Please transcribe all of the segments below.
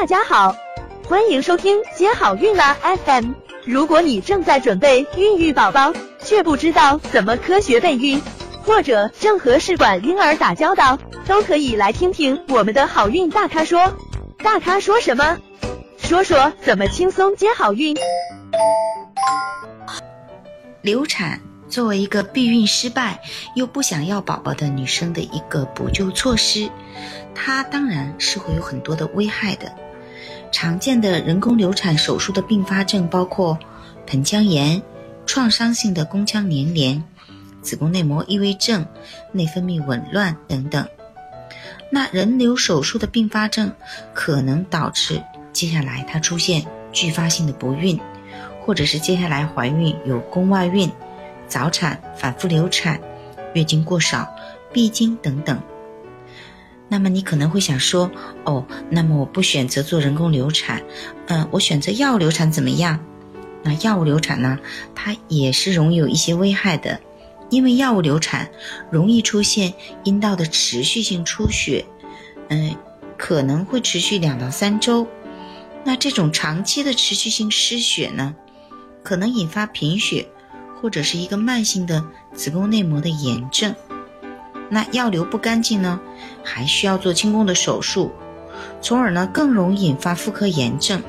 大家好，欢迎收听接好运啦 FM。如果你正在准备孕育宝宝，却不知道怎么科学备孕，或者正和试管婴儿打交道，都可以来听听我们的好运大咖说。大咖说什么？说说怎么轻松接好运。流产作为一个避孕失败又不想要宝宝的女生的一个补救措施，它当然是会有很多的危害的。常见的人工流产手术的并发症包括盆腔炎、创伤性的宫腔粘连、子宫内膜异位症、内分泌紊乱等等。那人流手术的并发症可能导致接下来它出现继发性的不孕。或者是接下来怀孕有宫外孕、早产、反复流产、月经过少、闭经等等。那么你可能会想说，哦，那么我不选择做人工流产，嗯，我选择药物流产怎么样？那药物流产呢，它也是容易有一些危害的，因为药物流产容易出现阴道的持续性出血，嗯，可能会持续两到三周。那这种长期的持续性失血呢？可能引发贫血，或者是一个慢性的子宫内膜的炎症。那药流不干净呢，还需要做清宫的手术，从而呢更容易引发妇科炎症，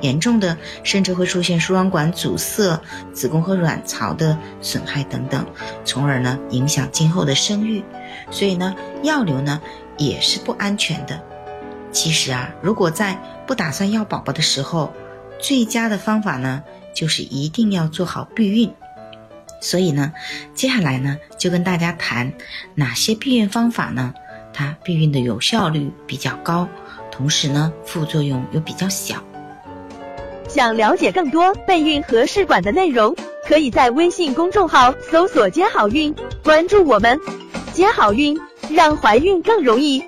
严重的甚至会出现输卵管阻塞、子宫和卵巢的损害等等，从而呢影响今后的生育。所以呢，药流呢也是不安全的。其实啊，如果在不打算要宝宝的时候，最佳的方法呢。就是一定要做好避孕，所以呢，接下来呢就跟大家谈哪些避孕方法呢？它避孕的有效率比较高，同时呢副作用又比较小。想了解更多备孕和试管的内容，可以在微信公众号搜索“接好运”，关注我们，接好运，让怀孕更容易。